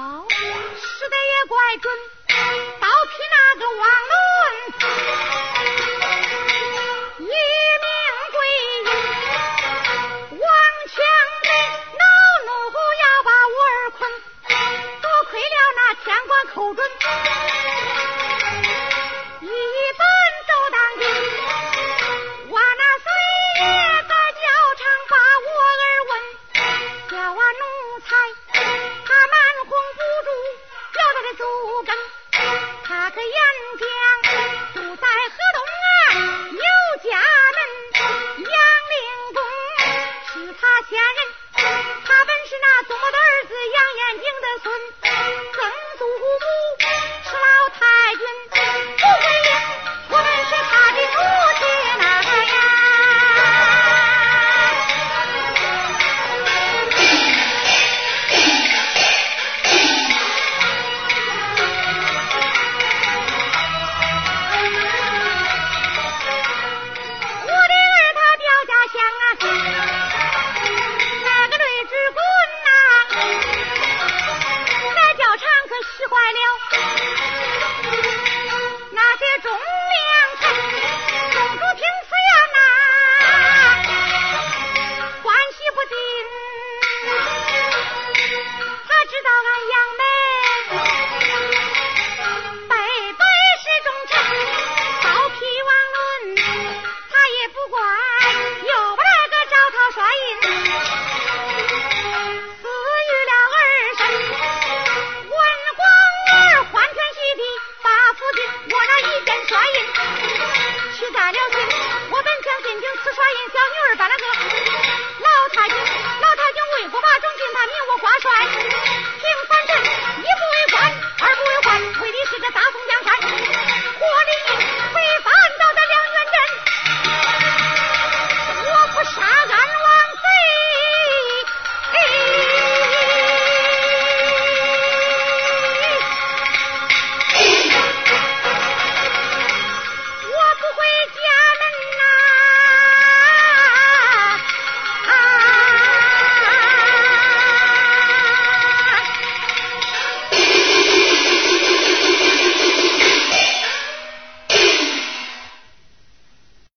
刀使得也怪准刀劈那个王伦。